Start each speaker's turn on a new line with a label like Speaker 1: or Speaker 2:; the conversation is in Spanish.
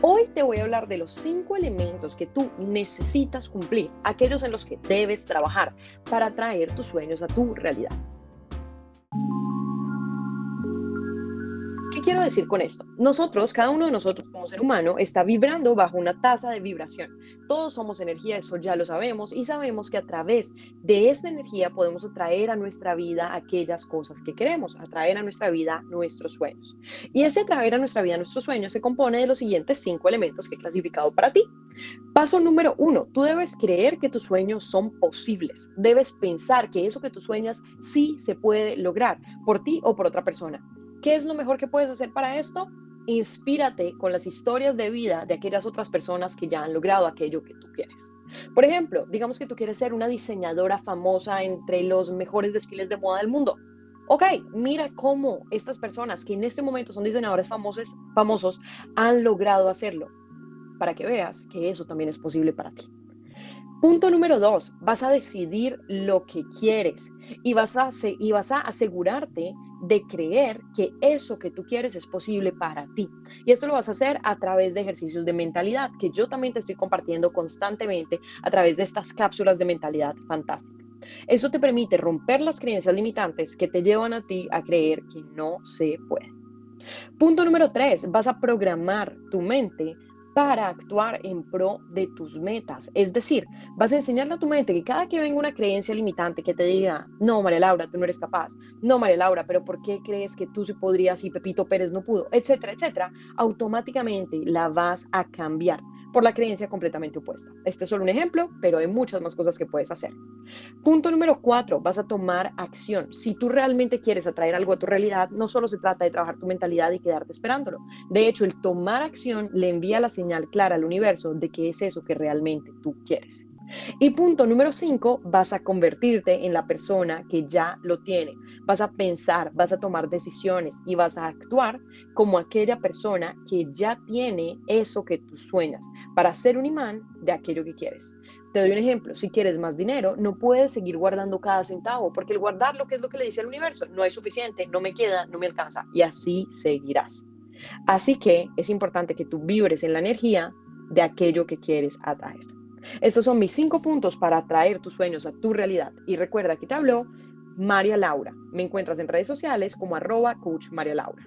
Speaker 1: Hoy te voy a hablar de los cinco elementos que tú necesitas cumplir, aquellos en los que debes trabajar para traer tus sueños a tu realidad. ¿Qué quiero decir con esto? Nosotros, cada uno de nosotros como ser humano, está vibrando bajo una tasa de vibración. Todos somos energía, eso ya lo sabemos, y sabemos que a través de esa energía podemos atraer a nuestra vida aquellas cosas que queremos, atraer a nuestra vida nuestros sueños. Y ese atraer a nuestra vida nuestros sueños se compone de los siguientes cinco elementos que he clasificado para ti. Paso número uno, tú debes creer que tus sueños son posibles. Debes pensar que eso que tú sueñas sí se puede lograr por ti o por otra persona. ¿Qué es lo mejor que puedes hacer para esto? Inspírate con las historias de vida de aquellas otras personas que ya han logrado aquello que tú quieres. Por ejemplo, digamos que tú quieres ser una diseñadora famosa entre los mejores desfiles de moda del mundo. Ok, mira cómo estas personas que en este momento son diseñadores famosos, famosos han logrado hacerlo, para que veas que eso también es posible para ti. Punto número dos, vas a decidir lo que quieres y vas a, y vas a asegurarte de creer que eso que tú quieres es posible para ti. Y esto lo vas a hacer a través de ejercicios de mentalidad que yo también te estoy compartiendo constantemente a través de estas cápsulas de mentalidad fantástica. Eso te permite romper las creencias limitantes que te llevan a ti a creer que no se puede. Punto número tres, vas a programar tu mente para actuar en pro de tus metas. Es decir, vas a enseñarle a tu mente que cada que venga una creencia limitante que te diga, no, María Laura, tú no eres capaz, no, María Laura, pero ¿por qué crees que tú sí podrías y Pepito Pérez no pudo? Etcétera, etcétera, automáticamente la vas a cambiar por la creencia completamente opuesta. Este es solo un ejemplo, pero hay muchas más cosas que puedes hacer. Punto número cuatro, vas a tomar acción. Si tú realmente quieres atraer algo a tu realidad, no solo se trata de trabajar tu mentalidad y quedarte esperándolo. De hecho, el tomar acción le envía la señal clara al universo de que es eso que realmente tú quieres. Y punto número cinco, vas a convertirte en la persona que ya lo tiene. Vas a pensar, vas a tomar decisiones y vas a actuar como aquella persona que ya tiene eso que tú sueñas para ser un imán de aquello que quieres. Te doy un ejemplo, si quieres más dinero, no puedes seguir guardando cada centavo, porque el guardar lo que es lo que le dice al universo, no es suficiente, no me queda, no me alcanza, y así seguirás. Así que es importante que tú vibres en la energía de aquello que quieres atraer. Estos son mis cinco puntos para atraer tus sueños a tu realidad. Y recuerda que te habló María Laura. Me encuentras en redes sociales como arroba María Laura.